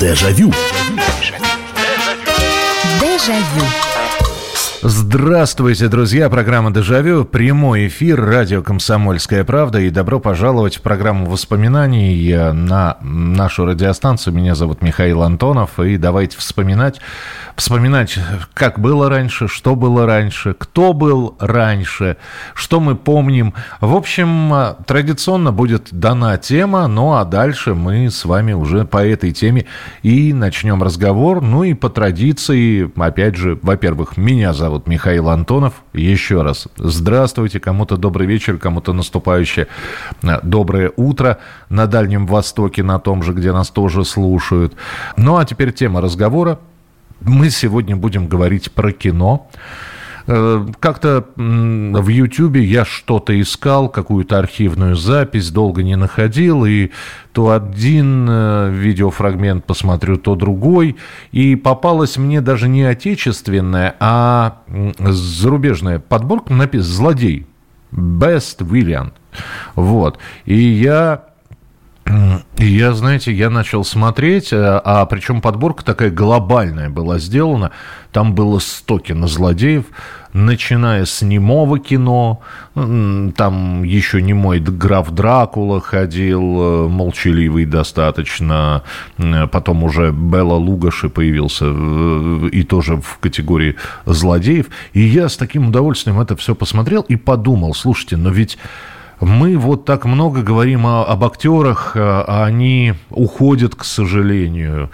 Дежавю. Дежавю. Здравствуйте, друзья. Программа «Дежавю». Прямой эфир. Радио «Комсомольская правда». И добро пожаловать в программу воспоминаний на нашу радиостанцию. Меня зовут Михаил Антонов. И давайте вспоминать, вспоминать, как было раньше, что было раньше, кто был раньше, что мы помним. В общем, традиционно будет дана тема. Ну, а дальше мы с вами уже по этой теме и начнем разговор. Ну, и по традиции, опять же, во-первых, меня зовут зовут Михаил Антонов. Еще раз здравствуйте, кому-то добрый вечер, кому-то наступающее э, доброе утро на Дальнем Востоке, на том же, где нас тоже слушают. Ну а теперь тема разговора. Мы сегодня будем говорить про кино. Э, как-то в Ютьюбе я что-то искал, какую-то архивную запись, долго не находил, и то один э, видеофрагмент посмотрю, то другой. И попалась мне даже не отечественная, а зарубежная подборка, написано «Злодей». Best Villain. Вот. И я я, знаете, я начал смотреть, а, а причем подборка такая глобальная была сделана. Там было 100 кинозлодеев, начиная с немого кино, там еще не мой граф Дракула ходил, э, молчаливый достаточно, потом уже Белла Лугаши появился э, и тоже в категории злодеев. И я с таким удовольствием это все посмотрел и подумал, слушайте, но ведь мы вот так много говорим о, об актерах, а, а они уходят, к сожалению.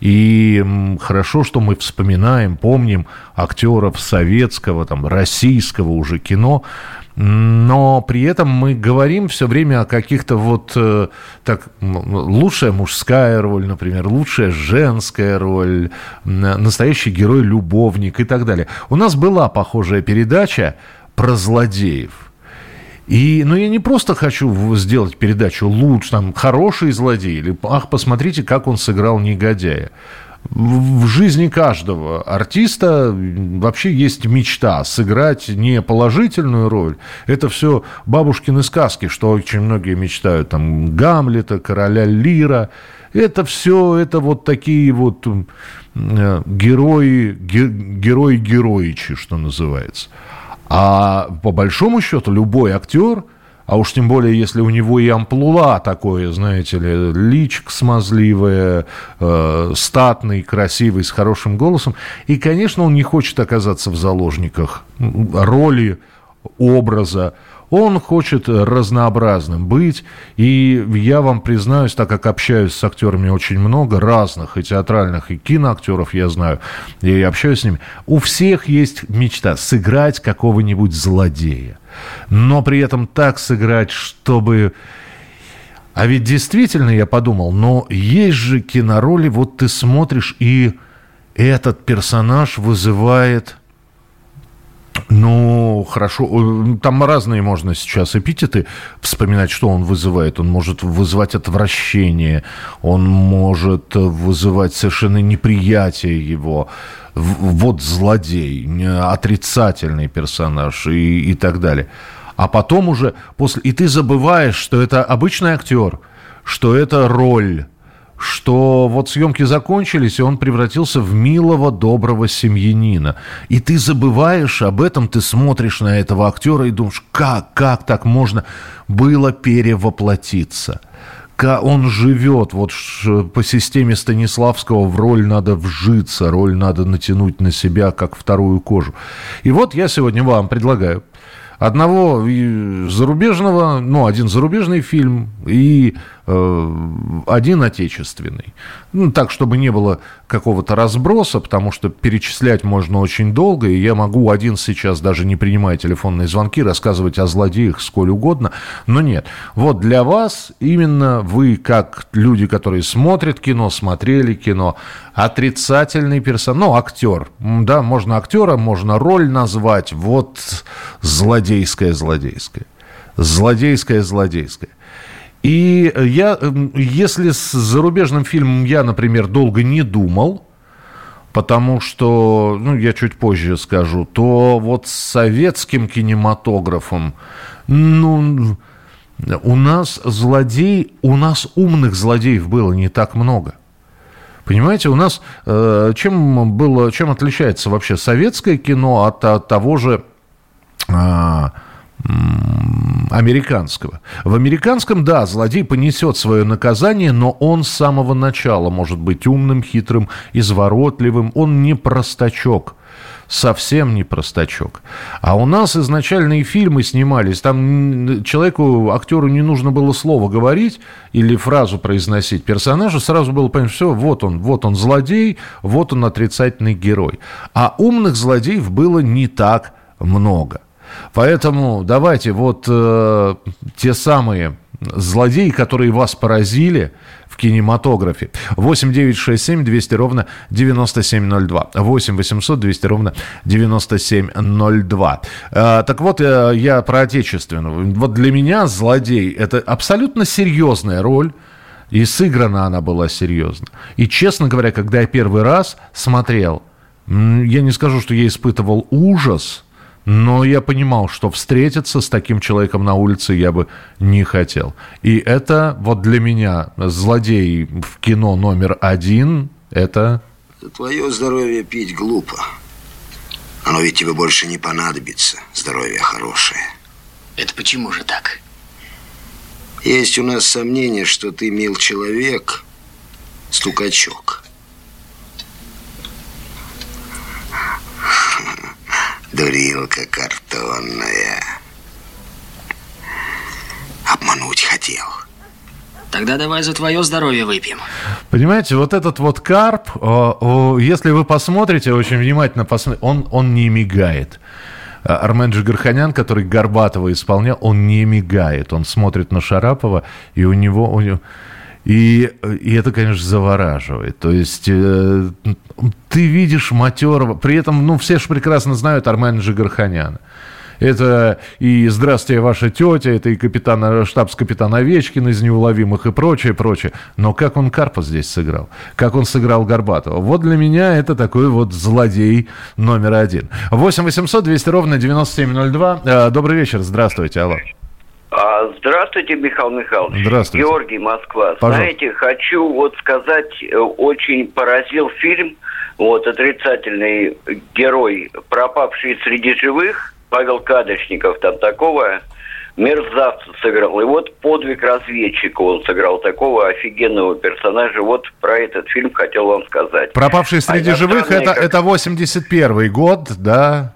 И хорошо, что мы вспоминаем, помним актеров советского, там, российского уже кино, но при этом мы говорим все время о каких-то вот э, так лучшая мужская роль, например, лучшая женская роль, настоящий герой-любовник и так далее. У нас была похожая передача про злодеев – и, ну, я не просто хочу сделать передачу лучше, там, хороший злодей, или, ах, посмотрите, как он сыграл негодяя. В жизни каждого артиста вообще есть мечта сыграть не положительную роль. Это все бабушкины сказки, что очень многие мечтают. Там Гамлета, короля Лира. Это все, это вот такие вот э, герои, герои героичи, что называется. А по большому счету любой актер, а уж тем более, если у него и амплуа такое, знаете ли, личик смазливое, э, статный, красивый, с хорошим голосом. И, конечно, он не хочет оказаться в заложниках роли, образа. Он хочет разнообразным быть. И я вам признаюсь, так как общаюсь с актерами очень много, разных, и театральных, и киноактеров я знаю, и общаюсь с ними, у всех есть мечта сыграть какого-нибудь злодея. Но при этом так сыграть, чтобы... А ведь действительно, я подумал, но есть же кинороли, вот ты смотришь, и этот персонаж вызывает ну, хорошо. Там разные можно сейчас эпитеты вспоминать, что он вызывает. Он может вызывать отвращение, он может вызывать совершенно неприятие его. Вот злодей, отрицательный персонаж и, и так далее. А потом уже после... И ты забываешь, что это обычный актер, что это роль, что вот съемки закончились, и он превратился в милого, доброго семьянина. И ты забываешь об этом, ты смотришь на этого актера и думаешь, как, как так можно было перевоплотиться? он живет вот по системе Станиславского в роль надо вжиться, роль надо натянуть на себя, как вторую кожу. И вот я сегодня вам предлагаю одного зарубежного, ну, один зарубежный фильм и один отечественный. Ну, так, чтобы не было какого-то разброса, потому что перечислять можно очень долго, и я могу один сейчас, даже не принимая телефонные звонки, рассказывать о злодеях сколь угодно, но нет. Вот для вас именно вы, как люди, которые смотрят кино, смотрели кино, отрицательный персонаж, ну, актер, да, можно актера, можно роль назвать, вот злодейская, злодейская. И я, если с зарубежным фильмом я, например, долго не думал, потому что, ну, я чуть позже скажу, то вот с советским кинематографом, ну, у нас злодей, у нас умных злодеев было не так много – Понимаете, у нас э, чем было, чем отличается вообще советское кино от, от того же э, американского. В американском, да, злодей понесет свое наказание, но он с самого начала может быть умным, хитрым, изворотливым. Он не простачок совсем не простачок. А у нас изначальные фильмы снимались, там человеку, актеру не нужно было слово говорить или фразу произносить. Персонажу сразу было понятно, все, вот он, вот он злодей, вот он отрицательный герой. А умных злодеев было не так много. Поэтому давайте вот э, те самые злодеи, которые вас поразили в кинематографе. 8 9 6 7 200 ровно 9702. 8 800 200 ровно 9702. А, так вот, э, я про отечественную. Вот для меня злодей – это абсолютно серьезная роль. И сыграна она была серьезно. И, честно говоря, когда я первый раз смотрел, я не скажу, что я испытывал ужас – но я понимал, что встретиться с таким человеком на улице я бы не хотел. И это вот для меня злодей в кино номер один, это... Твое здоровье пить глупо. Оно ведь тебе больше не понадобится. Здоровье хорошее. Это почему же так? Есть у нас сомнение, что ты мил человек, стукачок. Дурилка картонная. Обмануть хотел. Тогда давай за твое здоровье выпьем. Понимаете, вот этот вот карп, если вы посмотрите, очень внимательно посмотрите, он, он не мигает. А Армен Джигарханян, который Горбатова исполнял, он не мигает. Он смотрит на Шарапова, и у него... У него и, и это, конечно, завораживает. То есть э, ты видишь матерого, при этом, ну, все же прекрасно знают Армена Джигарханяна. Это и «Здравствуйте, ваша тетя», это и капитан, штабс-капитан Овечкин из «Неуловимых» и прочее, прочее. Но как он Карпа здесь сыграл? Как он сыграл Горбатова? Вот для меня это такой вот злодей номер один. 8 800 200 ровно 9702. Э, добрый вечер, здравствуйте, алло. А, здравствуйте, Михаил Михайлович. Здравствуйте. Георгий, Москва. Пожалуйста. Знаете, хочу вот сказать, э, очень поразил фильм, вот, отрицательный герой, пропавший среди живых, Павел Кадочников, там такого мерзавца сыграл. И вот подвиг разведчика он сыграл, такого офигенного персонажа. Вот про этот фильм хотел вам сказать. «Пропавший среди а живых» это, как... это 81 год, да?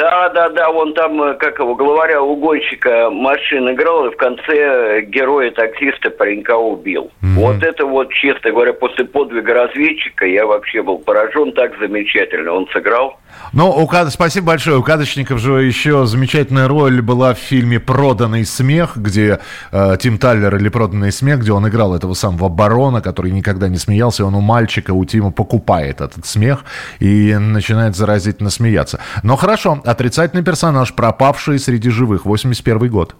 Да, да, да, он там, э, как его, главаря угонщика машин играл, и в конце героя таксиста паренька убил. Mm-hmm. Вот это вот, честно говоря, после подвига разведчика я вообще был поражен, так замечательно он сыграл. Ну, у Кад... спасибо большое. У Кадочников же еще замечательная роль была в фильме «Проданный смех», где э, Тим Таллер или «Проданный смех», где он играл этого самого барона, который никогда не смеялся, и он у мальчика, у Тима покупает этот смех и начинает заразительно смеяться. Но хорошо, отрицательный персонаж, пропавший среди живых, 81 год.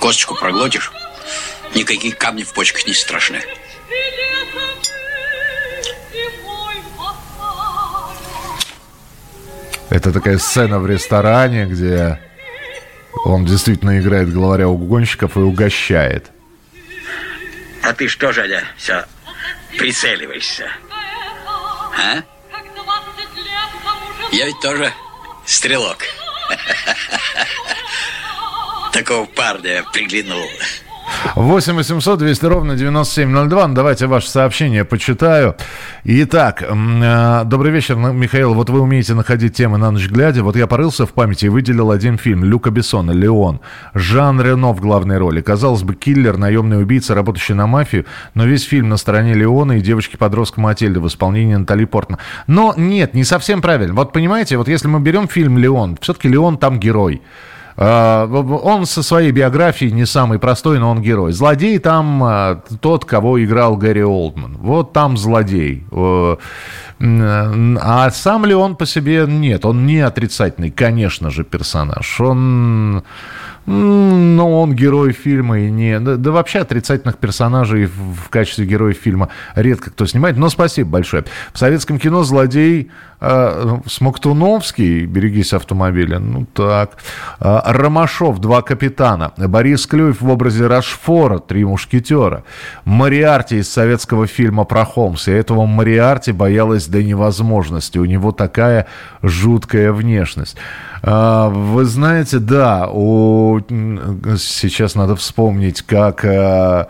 Косточку проглотишь? Никакие камни в почках не страшны. Это такая сцена в ресторане, где он действительно играет главаря угонщиков и угощает. А ты что, Женя, все прицеливаешься? А? Я ведь тоже стрелок. Такого парня приглянул. 8 800 200 ровно 9702. Ну, давайте ваше сообщение почитаю. Итак, э, добрый вечер, Михаил. Вот вы умеете находить темы на ночь глядя. Вот я порылся в памяти и выделил один фильм Люка Бессона «Леон». Жан Рено в главной роли. Казалось бы, киллер, наемный убийца, работающий на мафию, но весь фильм на стороне Леона и девочки-подростка Матильды в исполнении Натали Портман. Но нет, не совсем правильно. Вот понимаете, вот если мы берем фильм «Леон», все-таки Леон там герой. А, он со своей биографией не самый простой, но он герой. Злодей там а, тот, кого играл Гэри Олдман. Вот там злодей. А сам ли он по себе? Нет, он не отрицательный, конечно же, персонаж. Он но он герой фильма и не... Да, да вообще отрицательных персонажей в, качестве героев фильма редко кто снимает. Но спасибо большое. В советском кино злодей э, Смоктуновский, берегись автомобиля, ну так. Э, Ромашов, два капитана. Борис Клюев в образе Рашфора, три мушкетера. Мариарти из советского фильма про Холмса. Этого Мариарти боялась до невозможности. У него такая жуткая внешность. Э, вы знаете, да, у... сейчас надо вспомнить, как, э,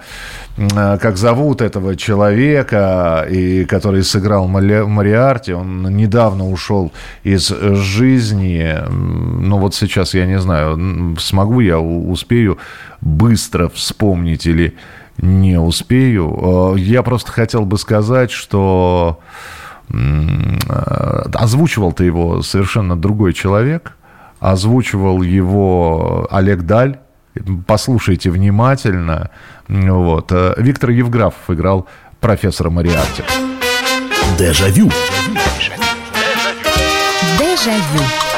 э, как зовут этого человека, и который сыграл Мариарти. Он недавно ушел из жизни. Ну вот сейчас я не знаю, смогу я, успею быстро вспомнить или не успею. Я просто хотел бы сказать, что озвучивал-то его совершенно другой человек – Озвучивал его Олег Даль. Послушайте внимательно. Вот. Виктор Евграфов играл профессора Мариарти. Дежавю. Дежавю.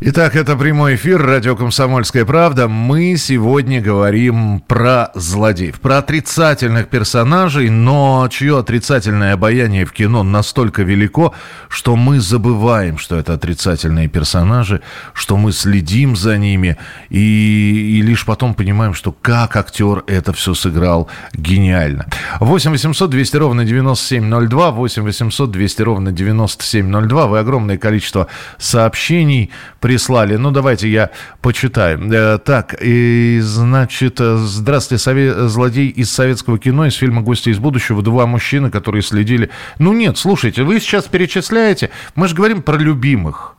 Итак, это прямой эфир, радио «Комсомольская правда». Мы сегодня говорим про злодеев, про отрицательных персонажей, но чье отрицательное обаяние в кино настолько велико, что мы забываем, что это отрицательные персонажи, что мы следим за ними, и, и лишь потом понимаем, что как актер это все сыграл гениально. 8 800 200 ровно 9702, 8 800 200 ровно 9702. Вы огромное количество сообщений прислали. Ну, давайте я почитаю. Э, так, и, значит, э, здравствуйте, сове... злодей из советского кино, из фильма «Гости из будущего». Два мужчины, которые следили... Ну, нет, слушайте, вы сейчас перечисляете, мы же говорим про любимых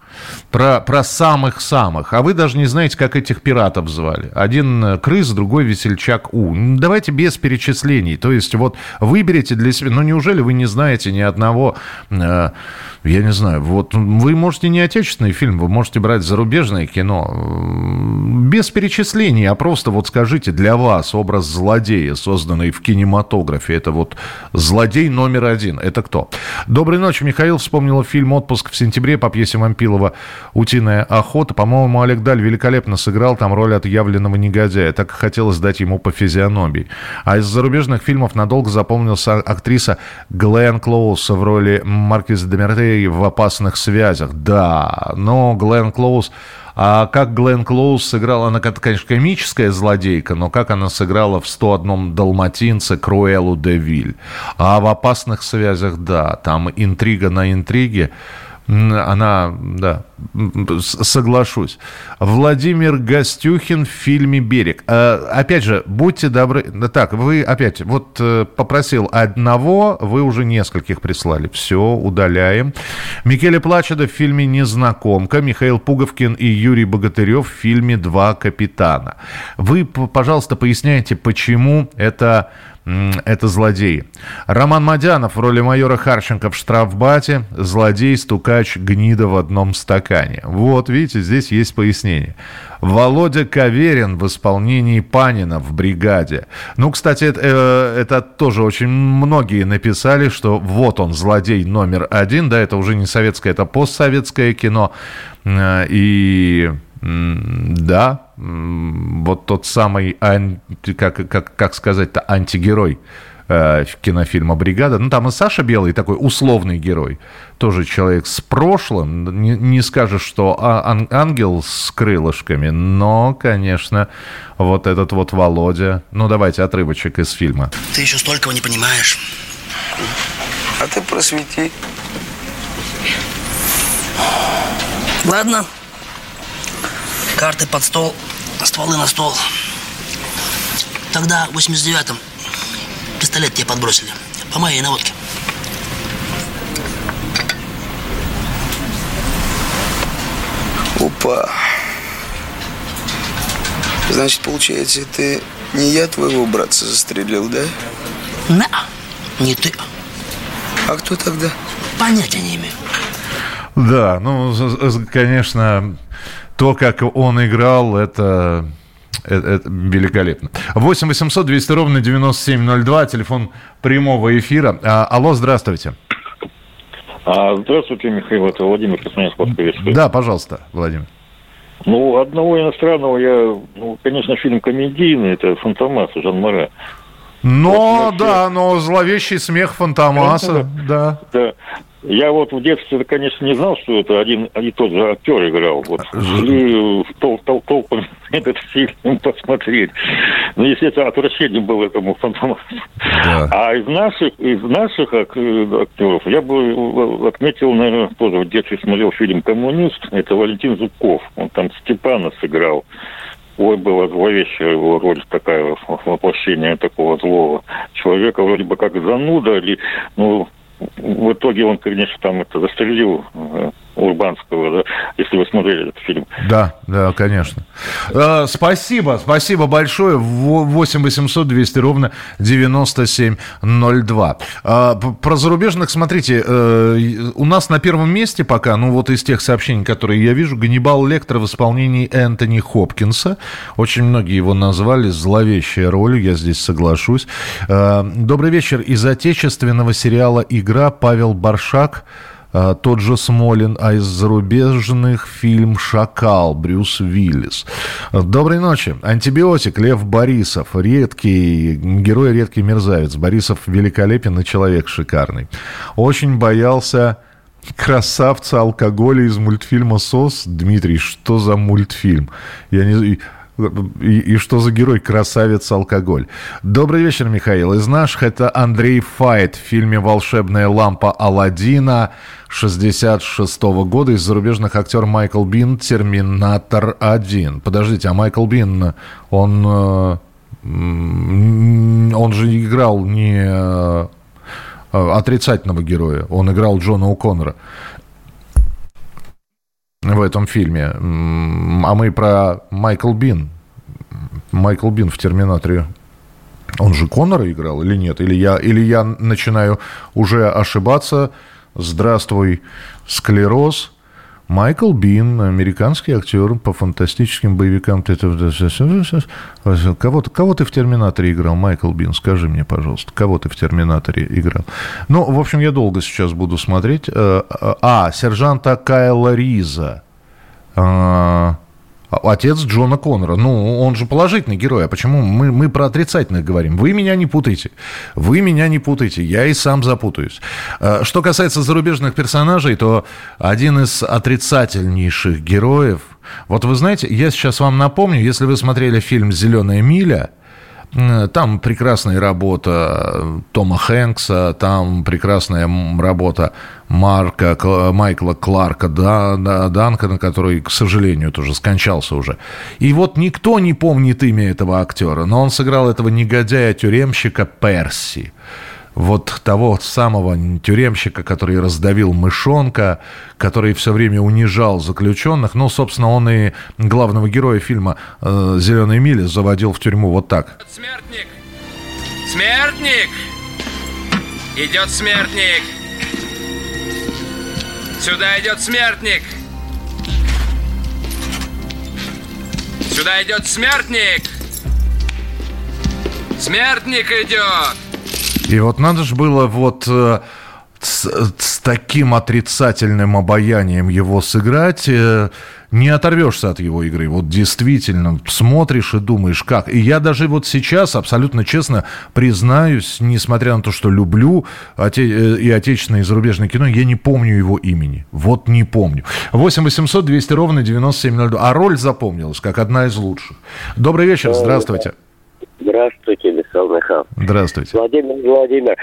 про, про самых-самых, а вы даже не знаете, как этих пиратов звали. Один э, крыс, другой весельчак У. Давайте без перечислений. То есть вот выберите для себя... Ну, неужели вы не знаете ни одного... Э, я не знаю, вот вы можете не отечественный фильм, вы можете брать зарубежное кино. Без перечислений, а просто вот скажите, для вас образ злодея, созданный в кинематографе, это вот злодей номер один. Это кто? Доброй ночи, Михаил. Вспомнила фильм «Отпуск» в сентябре по пьесе Вампилова «Утиная охота». По-моему, Олег Даль великолепно сыграл там роль отъявленного негодяя. Так хотелось дать ему по физиономии. А из зарубежных фильмов надолго запомнился актриса Глен Клоус в роли Маркиза Демертей в «Опасных связях». Да, но Глен Клоус... А как Глен Клоуз сыграла, она, конечно, комическая злодейка, но как она сыграла в «101 далматинце» Круэлу де Виль. А в «Опасных связях», да, там интрига на интриге она, да, соглашусь. Владимир Гостюхин в фильме «Берег». А, опять же, будьте добры. Так, вы опять, вот э, попросил одного, вы уже нескольких прислали. Все, удаляем. Микеле Плачеда в фильме «Незнакомка». Михаил Пуговкин и Юрий Богатырев в фильме «Два капитана». Вы, пожалуйста, поясняйте, почему это это злодеи. Роман Мадянов в роли майора Харченко в штрафбате. Злодей, стукач, гнида в одном стакане. Вот, видите, здесь есть пояснение. Володя Каверин в исполнении Панина в «Бригаде». Ну, кстати, это, э, это тоже очень многие написали, что вот он, злодей номер один. Да, это уже не советское, это постсоветское кино. Э, и да, вот тот самый, анти, как, как, как сказать-то, антигерой э, кинофильма «Бригада». Ну, там и Саша Белый такой условный герой. Тоже человек с прошлым. Не, не скажешь, что ан- ангел с крылышками, но, конечно, вот этот вот Володя. Ну, давайте отрывочек из фильма. Ты еще столько не понимаешь. А ты просвети. Ладно. Карты под стол, стволы на стол. Тогда в 89-м пистолет тебе подбросили. По моей наводке. Опа. Значит, получается, ты не я твоего братца застрелил, да? На, не ты. А кто тогда? Понятия не имею. Да, ну, конечно, то, как он играл, это, это, это великолепно. 8 800 200 ровно 9702, телефон прямого эфира. А, алло, здравствуйте. А, здравствуйте, Михаил, это Владимир Космонец, вас приветствует. Да, пожалуйста, Владимир. Ну, одного иностранного я, ну, конечно, фильм комедийный, это «Фантомас» Жан Мара. Но, вот, да, но зловещий смех Фантомаса, да. Да. Я вот в детстве, конечно, не знал, что это один и тот же актер играл. Вот шли тол тол толпом этот фильм посмотреть. Ну, естественно, отвращение было этому фантому. Да. А из наших, из наших актеров я бы отметил, наверное, тоже в детстве смотрел фильм «Коммунист». Это Валентин Зубков. Он там Степана сыграл. Ой, была зловещая его роль такая, воплощение такого злого человека, вроде бы как зануда, или, ну, в итоге он, конечно, там это застрелил э, Урбанского, да, если вы смотрели этот фильм. Да, да, конечно. Э, спасибо, спасибо большое. 8 800 200 ровно 9702. Э, про зарубежных, смотрите, э, у нас на первом месте пока, ну вот из тех сообщений, которые я вижу, Ганнибал Лектор в исполнении Энтони Хопкинса. Очень многие его назвали зловещая роль, я здесь соглашусь. Э, добрый вечер. Из отечественного сериала «Игра» Павел Баршак – тот же Смолин, а из зарубежных фильм «Шакал» Брюс Виллис. Доброй ночи. Антибиотик Лев Борисов. Редкий герой, редкий мерзавец. Борисов великолепен и человек шикарный. Очень боялся красавца алкоголя из мультфильма «СОС». Дмитрий, что за мультфильм? Я не... И, и что за герой? Красавец алкоголь. Добрый вечер, Михаил. Из наших это Андрей Файт в фильме «Волшебная лампа Алладина» 66 -го года. Из зарубежных актер Майкл Бин «Терминатор 1». Подождите, а Майкл Бин, он, э, он же играл не э, отрицательного героя. Он играл Джона О'Коннора в этом фильме. А мы про Майкл Бин. Майкл Бин в «Терминаторе». Он же Коннора играл или нет? Или я, или я начинаю уже ошибаться? Здравствуй, склероз. Майкл Бин, американский актер по фантастическим боевикам. Кого, кого ты в «Терминаторе» играл, Майкл Бин? Скажи мне, пожалуйста, кого ты в «Терминаторе» играл? Ну, в общем, я долго сейчас буду смотреть. Э, а, сержанта Кайла Риза. А, Отец Джона Коннора. Ну, он же положительный герой. А почему мы, мы про отрицательных говорим? Вы меня не путайте. Вы меня не путайте. Я и сам запутаюсь. А, что касается зарубежных персонажей, то один из отрицательнейших героев... Вот вы знаете, я сейчас вам напомню, если вы смотрели фильм «Зеленая миля», там прекрасная работа Тома Хэнкса, там прекрасная работа Марка, Майкла Кларка да, да, Данкана, который, к сожалению, тоже скончался уже. И вот никто не помнит имя этого актера, но он сыграл этого негодяя-тюремщика Перси вот того самого тюремщика, который раздавил мышонка, который все время унижал заключенных. Ну, собственно, он и главного героя фильма э, «Зеленые мили» заводил в тюрьму вот так. Смертник! Смертник! Идет смертник! Сюда идет смертник! Сюда идет смертник! Смертник идет! И вот надо же было вот э, с, с таким отрицательным обаянием его сыграть, э, не оторвешься от его игры. Вот действительно, смотришь и думаешь, как. И я даже вот сейчас, абсолютно честно, признаюсь, несмотря на то, что люблю оте- э, и отечественное, и зарубежное кино, я не помню его имени. Вот не помню. 8 800 200 ровно 9702. А роль запомнилась, как одна из лучших. Добрый вечер, здравствуйте. Здравствуйте, Михаил Михайлович. Здравствуйте. Владимир Владимир.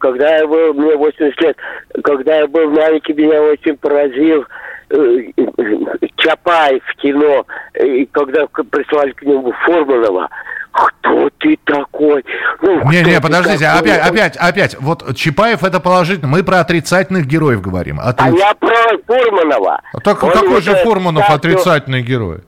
Когда я был, мне 80 лет, когда я был маленький, меня очень поразил э, Чапаев в кино, и когда прислали к нему Формулова, кто ты такой? Ну, не, не, подождите, такой? опять, опять, опять. Вот Чапаев это положительно. Мы про отрицательных героев говорим. Отриц... А я про Фурманова. Так, какой же Фурманов отрицательный герой?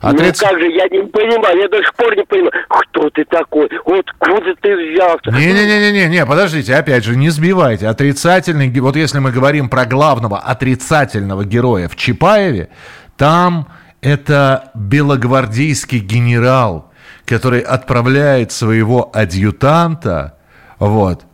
Отриц... Ну как же, я не понимаю, я до сих пор не понимаю, кто ты такой, откуда ты взялся. Не-не-не-не, не, подождите, опять же, не сбивайте. Отрицательный, вот если мы говорим про главного отрицательного героя в Чапаеве, там это белогвардейский генерал, который отправляет своего адъютанта, вот,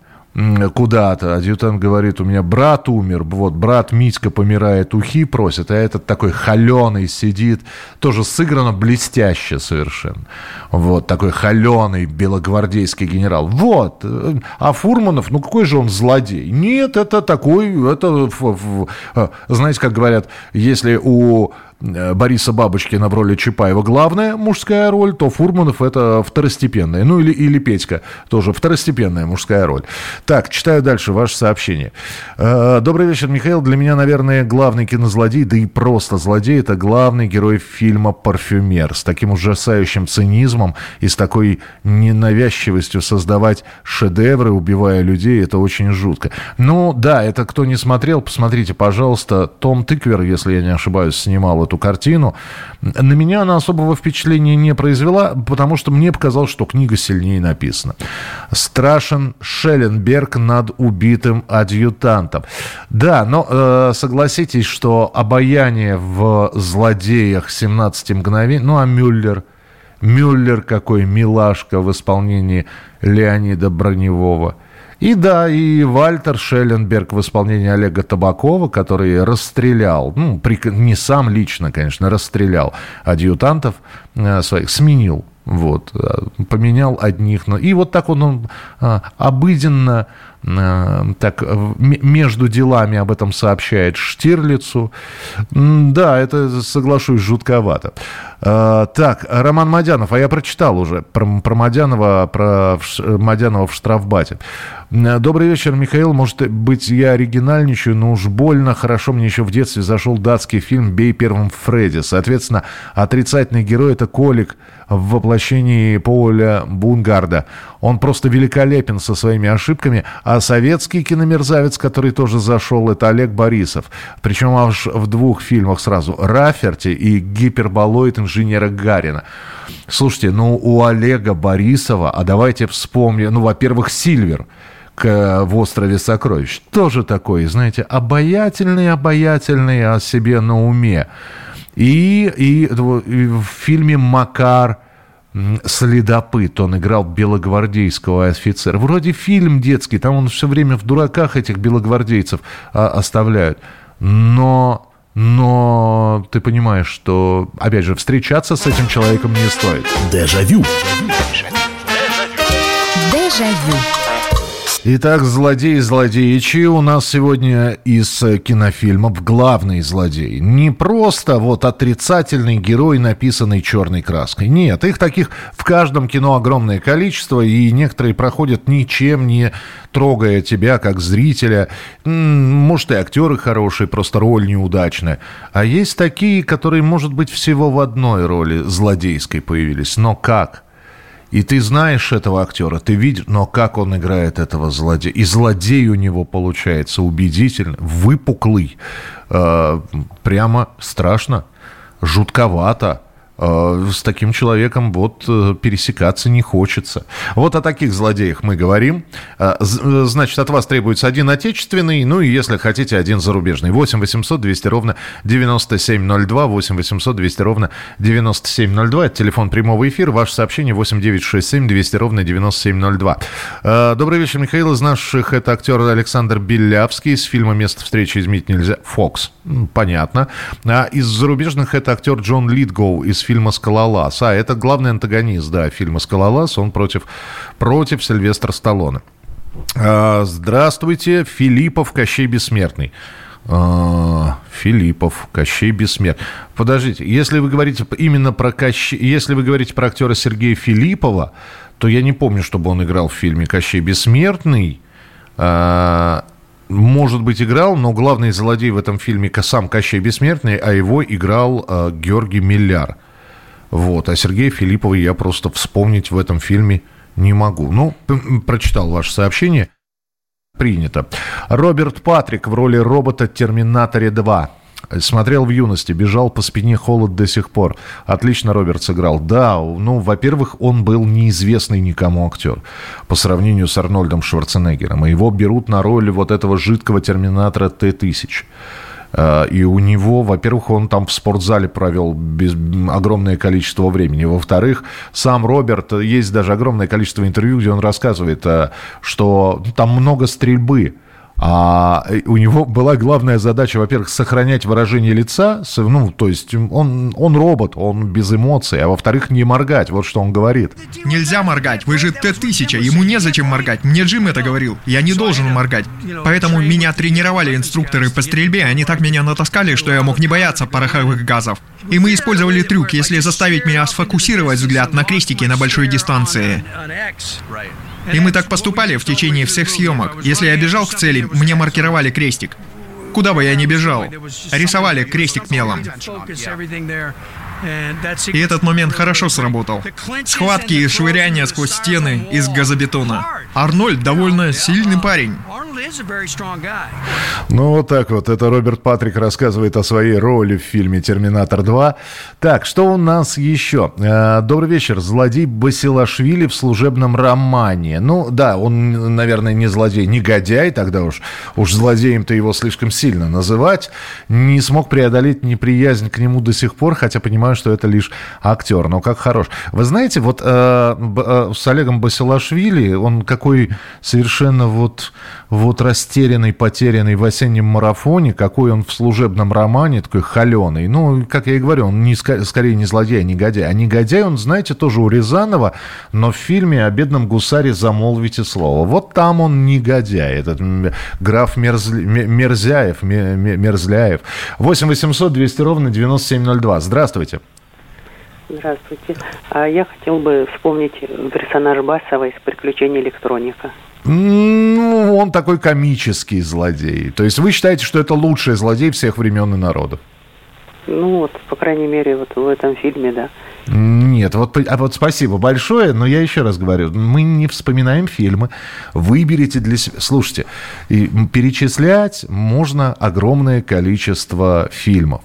куда-то. Адъютант говорит, у меня брат умер, вот, брат Митька помирает, ухи просит, а этот такой холеный сидит, тоже сыграно блестяще совершенно. Вот, такой холеный белогвардейский генерал. Вот. э, А Фурманов, ну какой же он злодей? Нет, это такой, это, э, знаете, как говорят, если у Бориса Бабочкина в роли Чапаева главная мужская роль, то Фурманов это второстепенная. Ну или, или Петька тоже второстепенная мужская роль. Так, читаю дальше ваше сообщение. Э, Добрый вечер, Михаил. Для меня, наверное, главный кинозлодей, да и просто злодей, это главный герой фильма «Парфюмер». С таким ужасающим цинизмом и с такой ненавязчивостью создавать шедевры, убивая людей, это очень жутко. Ну да, это кто не смотрел, посмотрите, пожалуйста. Том Тыквер, если я не ошибаюсь, снимал эту картину. На меня она особого впечатления не произвела, потому что мне показалось, что книга сильнее написана. Страшен Шелленберг над убитым адъютантом. Да, но э, согласитесь, что обаяние в злодеях 17 мгновений, ну а Мюллер, Мюллер какой милашка в исполнении Леонида Броневого. И да, и Вальтер Шелленберг в исполнении Олега Табакова, который расстрелял, ну, при- не сам лично, конечно, расстрелял адъютантов э, своих, сменил, вот, э, поменял одних. Но... И вот так он, он э, обыденно э, так между делами об этом сообщает Штирлицу. Да, это, соглашусь, жутковато. Так, Роман Мадянов, а я прочитал уже про, про Мадянова, про Мадянова в штрафбате. Добрый вечер, Михаил. Может быть, я оригинальничаю, но уж больно хорошо мне еще в детстве зашел датский фильм «Бей первым Фредди». Соответственно, отрицательный герой – это Колик в воплощении Поля Бунгарда. Он просто великолепен со своими ошибками. А советский киномерзавец, который тоже зашел, это Олег Борисов. Причем аж в двух фильмах сразу. «Раферти» и «Гиперболоид инженера Гарина». Слушайте, ну у Олега Борисова, а давайте вспомним, ну, во-первых, «Сильвер», к, в острове сокровищ. Тоже такой, знаете, обаятельный, обаятельный о себе на уме. И, и, и в фильме «Макар», следопыт, он играл белогвардейского офицера. Вроде фильм детский, там он все время в дураках этих белогвардейцев а, оставляют. Но, но ты понимаешь, что, опять же, встречаться с этим человеком не стоит. Дежавю. Дежавю. Итак, злодеи злодеичи у нас сегодня из э, кинофильмов главный злодей. Не просто вот отрицательный герой, написанный черной краской. Нет, их таких в каждом кино огромное количество, и некоторые проходят ничем не трогая тебя как зрителя. Может, и актеры хорошие, просто роль неудачная. А есть такие, которые, может быть, всего в одной роли злодейской появились. Но как? И ты знаешь этого актера, ты видишь, но как он играет этого злодея. И злодей у него получается убедительный, выпуклый, э, прямо страшно, жутковато. Э, С таким человеком вот э, пересекаться не хочется. Вот о таких злодеях мы говорим. Э, Значит, от вас требуется один отечественный, ну и если хотите, один зарубежный. 8 800 200 ровно 9702, 8 800 200 ровно 9702. Это телефон прямого эфира. Ваше сообщение 8 967 200 ровно 9702. Э, Добрый вечер, Михаил. Из наших это актер Александр Белявский из фильма «Место встречи изменить нельзя». «Фокс». Понятно. А из зарубежных это актер Джон Литгоу из фильма «Скалолаз». А, это главный антагонист, да, фильма «Скалолаз». Он против, против Сильвестра Сталлоне. А, Здравствуйте, Филиппов, Кощей Бессмертный. А, Филиппов, Кощей Бессмертный. Подождите, если вы говорите именно про Кощей, если вы говорите про актера Сергея Филиппова, то я не помню, чтобы он играл в фильме Кощей Бессмертный. А, может быть, играл, но главный злодей в этом фильме сам Кощей Бессмертный, а его играл Георгий Милляр. Вот. А Сергея Филиппова я просто вспомнить в этом фильме не могу. Ну, прочитал ваше сообщение. Принято. Роберт Патрик в роли робота «Терминаторе 2». Смотрел в юности, бежал по спине холод до сих пор. Отлично Роберт сыграл. Да, ну, во-первых, он был неизвестный никому актер по сравнению с Арнольдом Шварценеггером. И его берут на роль вот этого жидкого терминатора Т-1000. Э, и у него, во-первых, он там в спортзале провел без, огромное количество времени. Во-вторых, сам Роберт, есть даже огромное количество интервью, где он рассказывает, э, что там много стрельбы. А у него была главная задача, во-первых, сохранять выражение лица, ну, то есть он, он робот, он без эмоций, а во-вторых, не моргать, вот что он говорит. Нельзя моргать, вы же Т-1000, ему незачем моргать, мне Джим это говорил, я не должен моргать. Поэтому меня тренировали инструкторы по стрельбе, они так меня натаскали, что я мог не бояться пороховых газов. И мы использовали трюк, если заставить меня сфокусировать взгляд на крестике на большой дистанции. И мы так поступали в течение всех съемок. Если я бежал к цели, мне маркировали крестик. Куда бы я ни бежал, рисовали крестик мелом. И этот момент хорошо сработал. Схватки и швыряния сквозь стены из газобетона. Арнольд довольно сильный парень. Ну, вот так вот. Это Роберт Патрик рассказывает о своей роли в фильме «Терминатор 2». Так, что у нас еще? Э, добрый вечер. Злодей Басилашвили в служебном романе. Ну, да, он, наверное, не злодей, негодяй тогда уж. Уж злодеем-то его слишком сильно называть. Не смог преодолеть неприязнь к нему до сих пор, хотя понимаю, что это лишь актер. Но как хорош. Вы знаете, вот э, э, с Олегом Басилашвили, он какой совершенно вот вот растерянный, потерянный в осеннем марафоне, какой он в служебном романе, такой холеный. Ну, как я и говорю, он не, скорее не злодей, а негодяй. А негодяй он, знаете, тоже у Рязанова, но в фильме о бедном гусаре замолвите слово. Вот там он негодяй, этот граф Мерзли, Мерзяев, Мерзляев. 8 800 200 ровно 9702. Здравствуйте. Здравствуйте. А я хотел бы вспомнить персонаж Басова из «Приключений электроника». Ну, он такой комический злодей. То есть вы считаете, что это лучший злодей всех времен и народов? Ну вот, по крайней мере, вот в этом фильме, да. Нет, вот, а вот спасибо большое, но я еще раз говорю, мы не вспоминаем фильмы. Выберите для себя... Слушайте, перечислять можно огромное количество фильмов.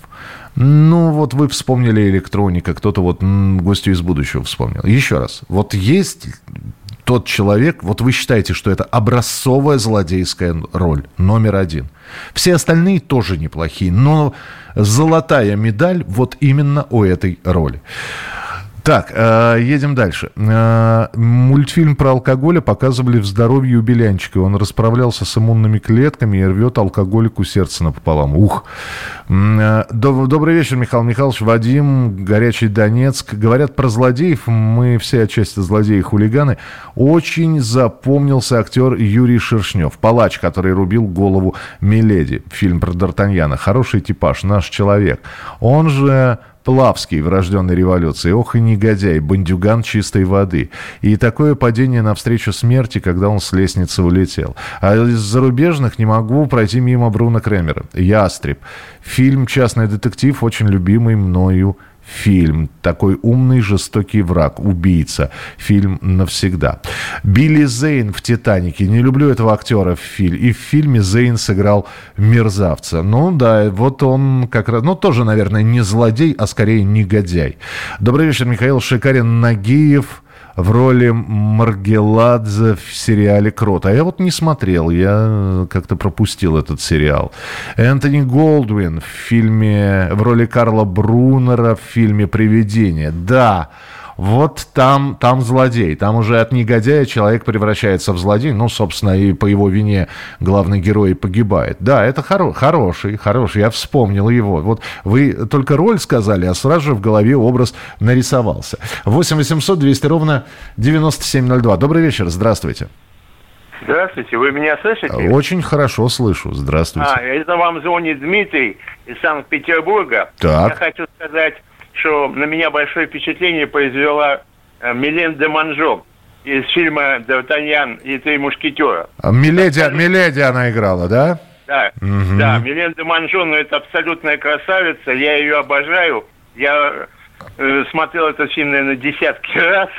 Ну, вот вы вспомнили электроника, кто-то вот гостю из будущего вспомнил. Еще раз, вот есть тот человек, вот вы считаете, что это образцовая злодейская роль, номер один. Все остальные тоже неплохие, но золотая медаль вот именно у этой роли. Так, э, едем дальше. Э, мультфильм про алкоголь показывали в здоровье у Белянчика. Он расправлялся с иммунными клетками и рвет алкоголику сердце напополам. Ух. Э, добрый вечер, Михаил Михайлович. Вадим, Горячий Донецк. Говорят про злодеев. Мы все отчасти злодеи и хулиганы. Очень запомнился актер Юрий Шершнев. Палач, который рубил голову Миледи. Фильм про Д'Артаньяна. Хороший типаж, наш человек. Он же Плавский в рожденной революции. Ох и негодяй, бандюган чистой воды. И такое падение навстречу смерти, когда он с лестницы улетел. А из зарубежных не могу пройти мимо Бруно Кремера. «Ястреб». Фильм «Частный детектив», очень любимый мною фильм. Такой умный, жестокий враг, убийца. Фильм навсегда. Билли Зейн в «Титанике». Не люблю этого актера в фильме. И в фильме Зейн сыграл мерзавца. Ну да, вот он как раз... Ну тоже, наверное, не злодей, а скорее негодяй. Добрый вечер, Михаил Шикарин Нагиев в роли Маргеладзе в сериале «Крот». А я вот не смотрел, я как-то пропустил этот сериал. Энтони Голдвин в фильме, в роли Карла Брунера в фильме «Привидение». Да, вот там, там злодей. Там уже от негодяя человек превращается в злодей. Ну, собственно, и по его вине главный герой погибает. Да, это хоро- хороший, хороший. Я вспомнил его. Вот вы только роль сказали, а сразу же в голове образ нарисовался. 8 800 200 ровно 9702. Добрый вечер, здравствуйте. Здравствуйте, вы меня слышите? Очень хорошо слышу. Здравствуйте. А, это вам звонит Дмитрий из Санкт-Петербурга. Так. Я хочу сказать что на меня большое впечатление произвела э, Милен де Манжо из фильма «Д'Артаньян и три мушкетера». А Миледи, Миледи она играла, да? Да, угу. да, Милен де Манжо, ну, это абсолютная красавица, я ее обожаю. Я э, смотрел этот фильм, наверное, десятки раз.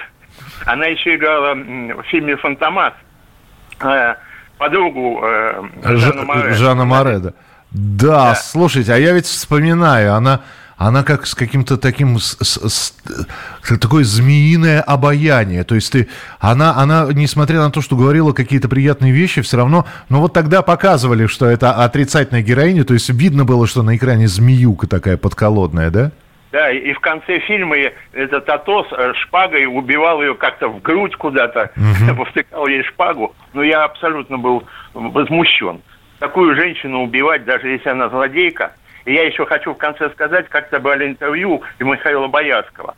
Она еще играла в фильме «Фантомас». Э, подругу э, Жанна Море. Жанна Море, да. Да, да, слушайте, а я ведь вспоминаю, она она как с каким-то таким, с, с, с, такое змеиное обаяние. То есть ты, она, она, несмотря на то, что говорила какие-то приятные вещи, все равно, но вот тогда показывали, что это отрицательная героиня, то есть видно было, что на экране змеюка такая подколодная, да? Да, и в конце фильма этот Атос э, шпагой убивал ее как-то в грудь куда-то, угу. втыкал ей шпагу. Но я абсолютно был возмущен. Такую женщину убивать, даже если она злодейка. И я еще хочу в конце сказать, как-то было интервью у Михаила Боярского.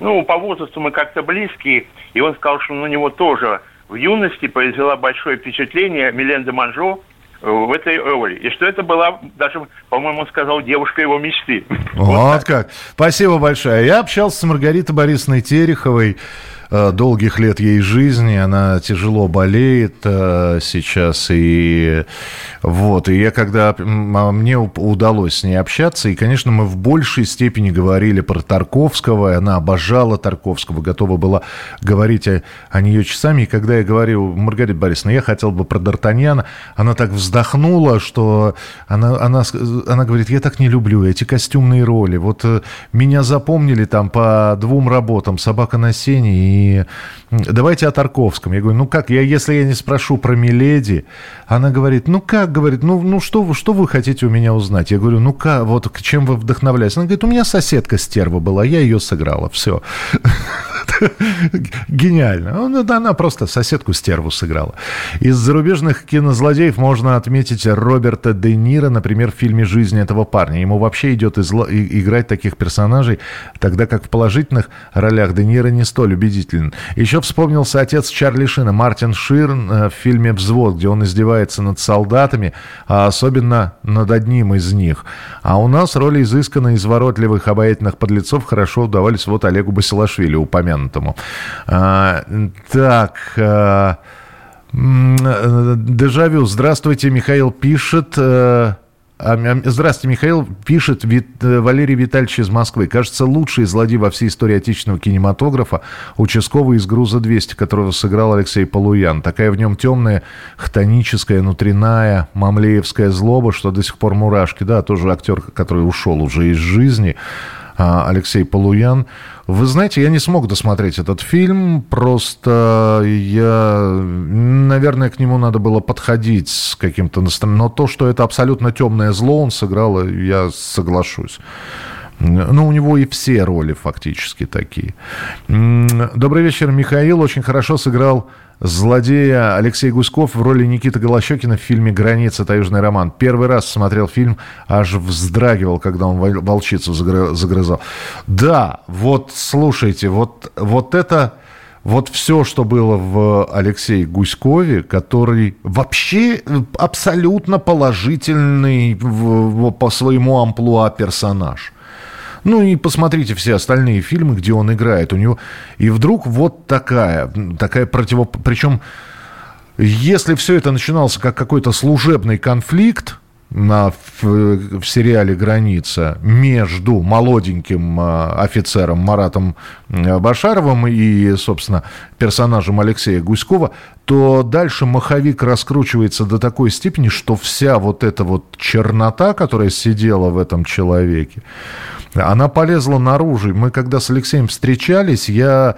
Ну, по возрасту мы как-то близкие, и он сказал, что на него тоже в юности произвела большое впечатление Милен де Манжо, в этой роли. И что это была даже, по-моему, он сказал, девушка его мечты. Вот, вот как. Спасибо большое. Я общался с Маргаритой Борисовной Тереховой. Э, долгих лет ей жизни. Она тяжело болеет э, сейчас. И вот. И я когда... А мне удалось с ней общаться. И, конечно, мы в большей степени говорили про Тарковского. Она обожала Тарковского. Готова была говорить о, о нее часами. И когда я говорю, Маргарита Борисовна, я хотел бы про Д'Артаньяна, она так вздохнула, что она, она, она говорит, я так не люблю эти костюмные роли. Вот э, меня запомнили там по двум работам «Собака на сене» и давайте о Тарковском. Я говорю, ну как, я, если я не спрошу про Миледи, она говорит, ну как, говорит, ну, ну что, что вы хотите у меня узнать? Я говорю, ну как, вот чем вы вдохновляетесь? Она говорит, у меня соседка стерва была, я ее сыграла, все. Гениально. Ну, она просто соседку стерву сыграла. Из зарубежных кинозлодеев можно отметить Роберта Де Ниро, например, в фильме «Жизнь этого парня». Ему вообще идет играть таких персонажей, тогда как в положительных ролях Де Ниро не столь убедителен. Еще вспомнился отец Чарли Шина, Мартин Ширн э, в фильме «Взвод», где он издевается над солдатами, а особенно над одним из них. А у нас роли изысканно изворотливых, обаятельных подлецов хорошо удавались вот Олегу Басилашвили, упомянутому. А, так... А, Дежавю. Здравствуйте, Михаил пишет. Э, здравствуйте, Михаил. Пишет э, Валерий Витальевич из Москвы. Кажется, лучший злодей во всей истории отечественного кинематографа участковый из «Груза-200», которого сыграл Алексей Полуян. Такая в нем темная, хтоническая, внутренняя, мамлеевская злоба, что до сих пор мурашки. Да, тоже актер, который ушел уже из жизни. А, Алексей Полуян. Вы знаете, я не смог досмотреть этот фильм, просто я, наверное, к нему надо было подходить с каким-то настроением. Но то, что это абсолютно темное зло он сыграл, я соглашусь. Ну, у него и все роли фактически такие. Добрый вечер, Михаил. Очень хорошо сыграл злодея Алексей Гуськов в роли Никиты Голощекина в фильме «Граница. Таежный роман». Первый раз смотрел фильм, аж вздрагивал, когда он волчицу загрызал. Да, вот слушайте, вот, вот это... Вот все, что было в Алексее Гуськове, который вообще абсолютно положительный по своему амплуа персонаж. Ну и посмотрите все остальные фильмы, где он играет. У него и вдруг вот такая, такая противо... Причем, если все это начиналось как какой-то служебный конфликт, на, в, в сериале «Граница» между молоденьким э, офицером Маратом э, Башаровым и, собственно, персонажем Алексея Гуськова, то дальше маховик раскручивается до такой степени, что вся вот эта вот чернота, которая сидела в этом человеке, она полезла наружу. Мы когда с Алексеем встречались, я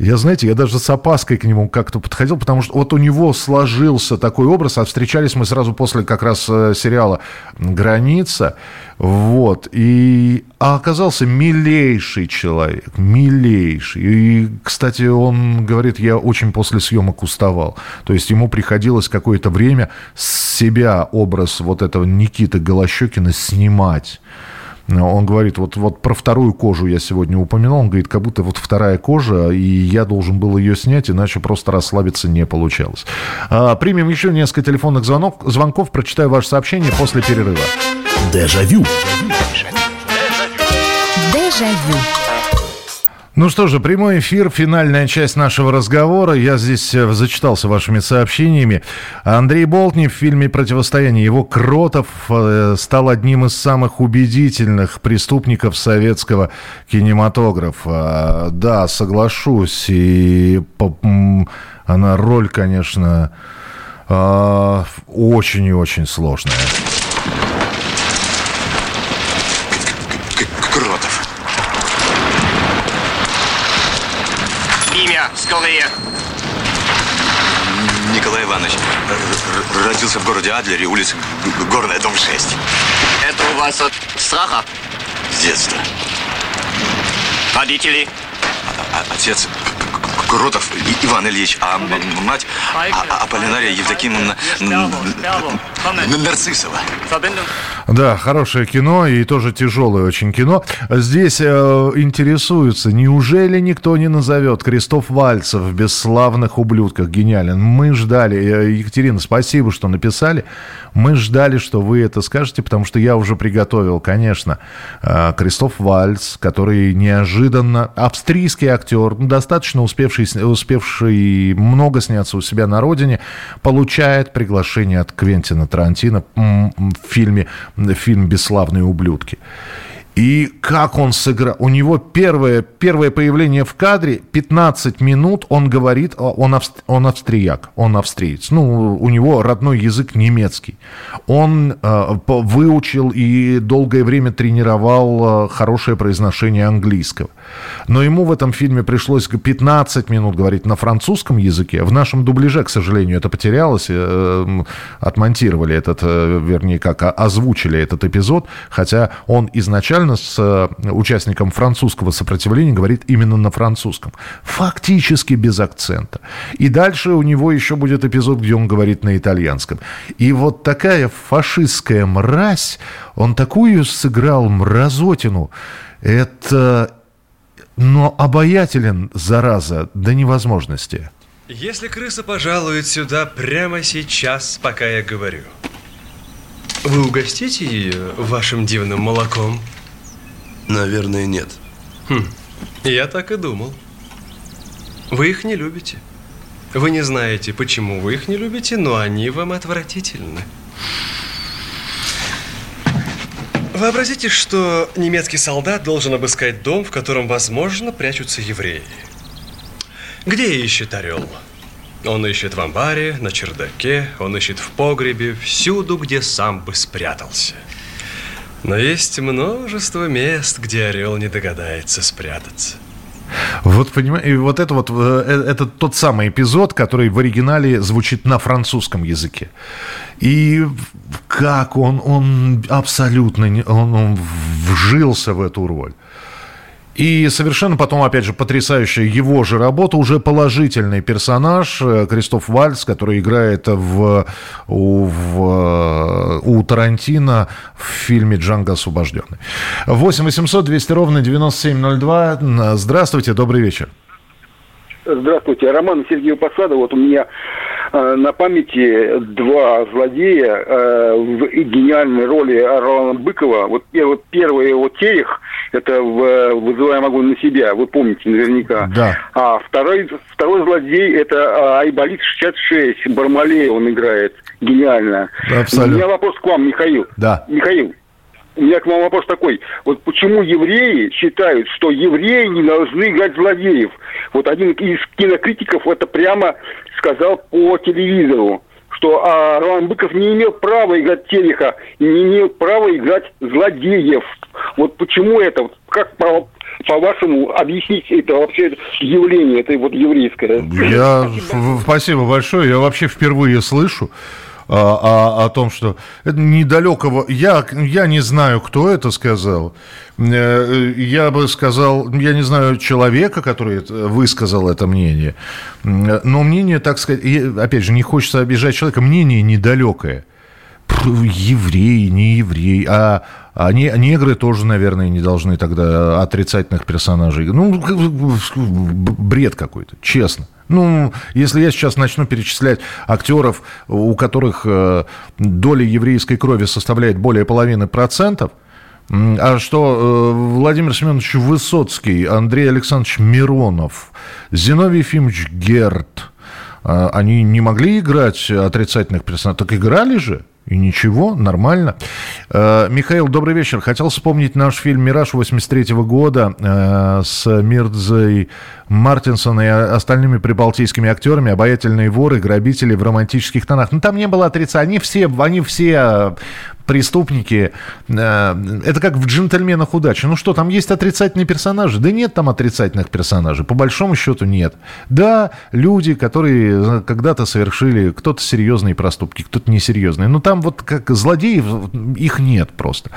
я, знаете, я даже с опаской к нему как-то подходил, потому что вот у него сложился такой образ, а встречались мы сразу после как раз э, сериала «Граница», вот, и а оказался милейший человек, милейший. И, кстати, он говорит, я очень после съемок уставал. То есть ему приходилось какое-то время с себя образ вот этого Никиты Голощекина снимать. Он говорит, вот, вот про вторую кожу я сегодня упоминал, он говорит, как будто вот вторая кожа, и я должен был ее снять, иначе просто расслабиться не получалось. А, примем еще несколько телефонных звонков, звонков, прочитаю ваше сообщение после перерыва. Дежавю. Дежавю. Ну что же, прямой эфир, финальная часть нашего разговора. Я здесь э, зачитался вашими сообщениями. Андрей Болтнев в фильме «Противостояние». Его Кротов э, стал одним из самых убедительных преступников советского кинематографа. Да, соглашусь. И она роль, конечно, а, очень и очень сложная. Крот родился в городе Адлере, улица Горная, дом 6. Это у вас от страха? С детства. Родители? А- отец К- К- Кротов Иван Ильич, а мать а- а- Аполлинария Евдокимовна Нарциссова. Да, хорошее кино и тоже тяжелое очень кино. Здесь э, интересуются, неужели никто не назовет Кристоф Вальцев в «Бесславных ублюдках»? Гениален. Мы ждали, э, Екатерина, спасибо, что написали. Мы ждали, что вы это скажете, потому что я уже приготовил, конечно, э, Кристоф Вальц, который неожиданно, австрийский актер, ну, достаточно успевший, успевший много сняться у себя на родине, получает приглашение от Квентина Тарантино в фильме, фильм «Бесславные ублюдки». И как он сыграл. У него первое, первое появление в кадре, 15 минут, он говорит, а, он, авст- он австрияк, он австриец. Ну, у него родной язык немецкий. Он э, выучил и долгое время тренировал э, хорошее произношение английского. Но ему в этом фильме пришлось 15 минут говорить на французском языке. В нашем дубляже, к сожалению, это потерялось. э, Отмонтировали этот, э, вернее, как а- озвучили этот эпизод. Хотя он изначально с э, участником французского сопротивления говорит именно на французском. Фактически без акцента. И дальше у него еще будет эпизод, где он говорит на итальянском. И вот такая фашистская мразь, он такую сыграл мразотину. Это но обаятелен, зараза, до невозможности. Если крыса пожалует сюда прямо сейчас, пока я говорю, вы угостите ее вашим дивным молоком? Наверное, нет. Хм, я так и думал. Вы их не любите. Вы не знаете, почему вы их не любите, но они вам отвратительны. Вообразите, что немецкий солдат должен обыскать дом, в котором, возможно, прячутся евреи. Где ищет орел? Он ищет в амбаре, на чердаке, он ищет в погребе, всюду, где сам бы спрятался. Но есть множество мест, где орел не догадается спрятаться. Вот, понимаете, вот это вот, э, э, это тот самый эпизод, который в оригинале звучит на французском языке. И как он, он абсолютно, он, он вжился в эту роль. И совершенно потом, опять же, потрясающая его же работа, уже положительный персонаж, э, Кристоф Вальц, который играет в, у, в, у Тарантино в фильме «Джанго освобожденный». 8 800 200 ровно 9702. Здравствуйте, добрый вечер. Здравствуйте, Роман Сергеев Посада. Вот у меня э, на памяти два злодея э, в гениальной роли Ролана Быкова. Вот первый, первый его терех, это в э, «Вызываем огонь на себя», вы помните наверняка. Да. А второй, второй злодей, это э, Айболит 66, Бармалея он играет гениально. Абсолютно. У меня вопрос к вам, Михаил. Да. Михаил, у меня к вам вопрос такой. Вот почему евреи считают, что евреи не должны играть злодеев? Вот один из кинокритиков это прямо сказал по телевизору, что а, Роман Быков не имел права играть Тереха не имел права играть злодеев. Вот почему это? Как по-вашему объяснить это вообще явление, это вот еврейское? Я, спасибо большое. Я вообще впервые слышу а, а, о том, что это недалекого... Я, я не знаю, кто это сказал. Э, Я бы сказал, я не знаю человека, который высказал это мнение. Но мнение, так сказать, опять же, не хочется обижать человека, мнение недалекое. Еврей, не еврей, а, а не- негры тоже, наверное, не должны тогда отрицательных персонажей. Ну, бред какой-то, честно. Ну, если я сейчас начну перечислять актеров, у которых э, доля еврейской крови составляет более половины процентов, а что э, Владимир Семенович Высоцкий, Андрей Александрович Миронов, Зиновий Ефимович Герт, э, они не могли играть отрицательных персонажей, так играли же. И ничего, нормально. Э, Михаил, добрый вечер. Хотел вспомнить наш фильм «Мираж» 83 года э, с Мирдзой Мартинсон и остальными прибалтийскими актерами. Обаятельные воры, грабители в романтических тонах. Ну, там не было отрицания. Они все, они все преступники, э, это как в «Джентльменах удачи». Ну что, там есть отрицательные персонажи? Да нет там отрицательных персонажей, по большому счету нет. Да, люди, которые когда-то совершили кто-то серьезные проступки, кто-то несерьезные, но там вот как злодеев, их нет просто.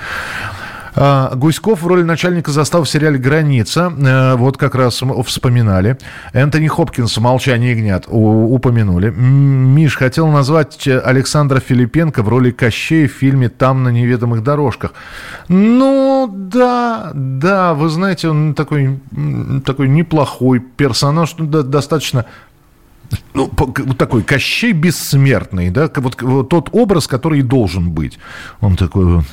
А, Гуськов в роли начальника застав в сериале «Граница». Э, вот как раз вспоминали. Энтони Хопкинс «Молчание ягнят» упомянули. Миш, хотел назвать Александра Филипенко в роли Кощея в фильме «Там на неведомых дорожках». Ну, да, да, вы знаете, он такой, такой неплохой персонаж, ну, достаточно ну, такой Кощей бессмертный, да, вот, вот тот образ, который и должен быть. Он такой вот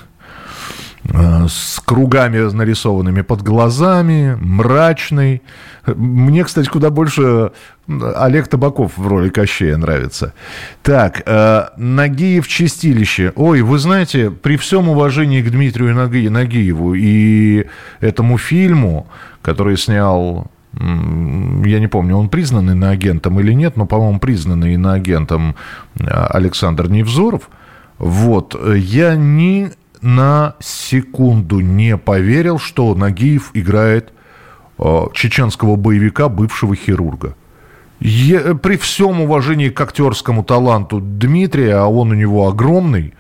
Э, с кругами нарисованными под глазами, мрачный. Мне, кстати, куда больше Олег Табаков в роли Кощея нравится. Так, э, Нагиев чистилище. Ой, вы знаете, при всем уважении к Дмитрию Наги, Нагиеву и этому фильму, который снял я не помню, он признанный иноагентом или нет, но, по-моему, признанный иноагентом э, Александр Невзоров. Вот, я не на секунду не поверил, что Нагиев играет э, чеченского боевика, бывшего хирурга. Я, при всем уважении к актерскому таланту Дмитрия, а он у него огромный,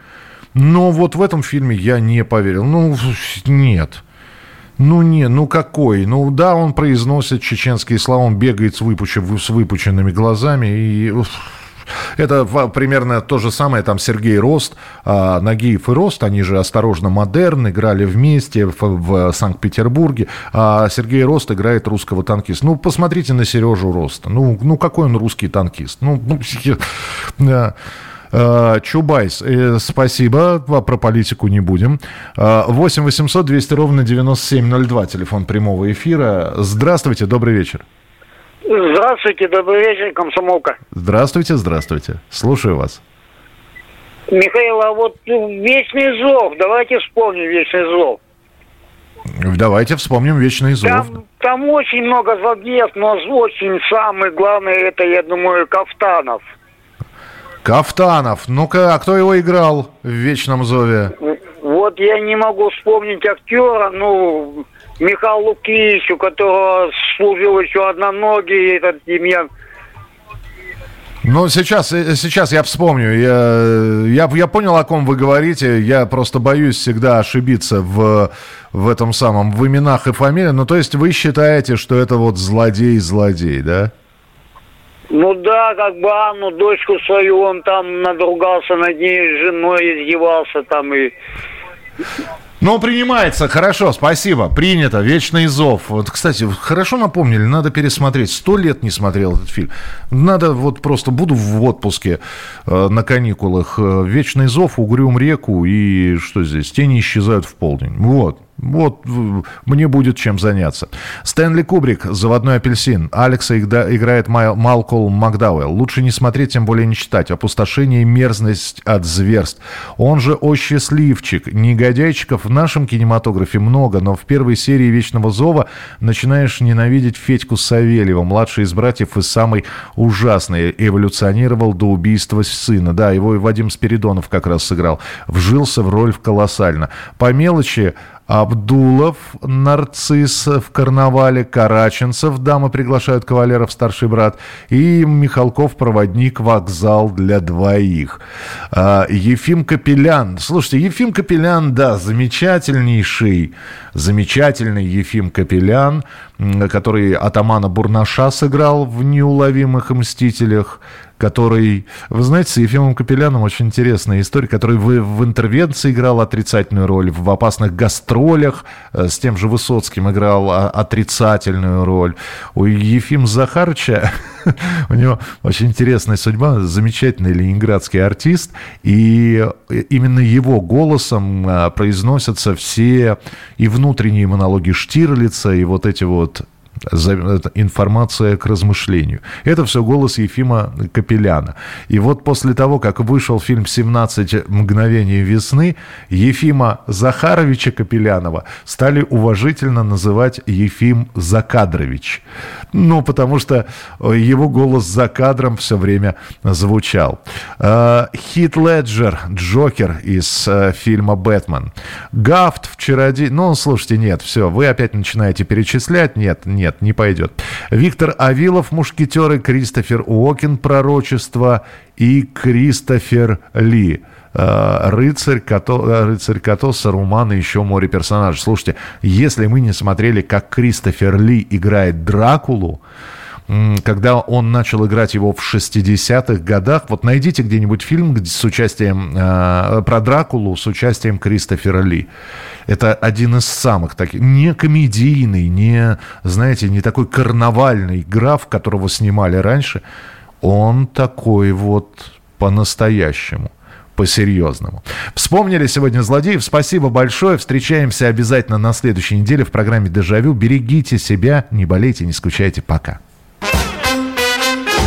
но вот в этом фильме я не поверил. Ну, нет. Ну не, ну какой? Ну да, он произносит чеченские слова, он бегает с, выпучен, с выпученными глазами и... Это примерно то же самое, там Сергей Рост, а, Нагиев и Рост, они же «Осторожно, модерн», играли вместе в, в Санкт-Петербурге, а Сергей Рост играет русского танкиста. Ну, посмотрите на Сережу Роста. Ну, ну какой он русский танкист? Ну, ну Чубайс, э, спасибо, про политику не будем. 8 800 200 ровно 9702, телефон прямого эфира. Здравствуйте, добрый вечер. Здравствуйте, добрый вечер, комсомолка. Здравствуйте, здравствуйте. Слушаю вас. Михаил, а вот Вечный зов, давайте вспомним Вечный зов. Давайте вспомним Вечный зов. Там, там очень много злодеев, но очень самый главный, это, я думаю, Кафтанов. Кафтанов. Ну-ка, а кто его играл в Вечном зове? Вот я не могу вспомнить актера, ну, Михаил Лукич, у которого служил еще одноногий этот Демьян. Ну, сейчас, э, сейчас я вспомню. Я, я, я понял, о ком вы говорите. Я просто боюсь всегда ошибиться в, в этом самом, в именах и фамилиях. Ну, то есть вы считаете, что это вот злодей-злодей, да? Ну да, как бы Анну, дочку свою, он там надругался над ней, женой издевался там и... Ну, принимается, хорошо, спасибо, принято, вечный зов. Вот, кстати, хорошо напомнили, надо пересмотреть. Сто лет не смотрел этот фильм. Надо вот просто, буду в отпуске э, на каникулах. Э, вечный зов, угрюм реку и что здесь, тени исчезают в полдень. Вот, вот мне будет чем заняться. Стэнли Кубрик, «Заводной апельсин». Алекса играет Малкол Макдауэлл. Лучше не смотреть, тем более не читать. Опустошение и мерзность от зверств. Он же «О счастливчик». Негодяйчиков в нашем кинематографе много, но в первой серии «Вечного зова» начинаешь ненавидеть Федьку Савельева, младший из братьев и самый ужасный. Эволюционировал до убийства сына. Да, его и Вадим Спиридонов как раз сыграл. Вжился в роль колоссально. По мелочи Абдулов, нарцисс в карнавале, Караченцев, дамы приглашают кавалеров, старший брат, и Михалков, проводник, вокзал для двоих. А, Ефим Капелян. Слушайте, Ефим Капелян, да, замечательнейший, замечательный Ефим Капелян, который атамана Бурнаша сыграл в «Неуловимых мстителях», который, вы знаете, с Ефимом Капеляном очень интересная история, который в, в интервенции играл отрицательную роль, в опасных гастролях э, с тем же Высоцким играл отрицательную роль. У Ефима Захарыча, у него очень интересная судьба, замечательный ленинградский артист, и именно его голосом э, произносятся все и внутренние монологи Штирлица, и вот эти вот Информация к размышлению. Это все голос Ефима Капеляна. И вот после того, как вышел фильм «17 мгновений весны», Ефима Захаровича Капелянова стали уважительно называть Ефим Закадрович. Ну, потому что его голос за кадром все время звучал. Э, Хит Леджер, Джокер из э, фильма «Бэтмен». Гафт в «Чародей». Ну, слушайте, нет, все, вы опять начинаете перечислять. Нет, нет, не пойдет. Виктор Авилов, «Мушкетеры», Кристофер Уокин, «Пророчество» и Кристофер Ли э, рыцарь, Като, рыцарь Като, Саруман и еще море персонажей. Слушайте, если мы не смотрели, как Кристофер Ли играет Дракулу, когда он начал играть его в 60-х годах. Вот найдите где-нибудь фильм с участием э, про Дракулу с участием Кристофера Ли. Это один из самых таких, не комедийный, не, знаете, не такой карнавальный граф, которого снимали раньше. Он такой вот по-настоящему по-серьезному. Вспомнили сегодня злодеев. Спасибо большое. Встречаемся обязательно на следующей неделе в программе «Дежавю». Берегите себя, не болейте, не скучайте. Пока.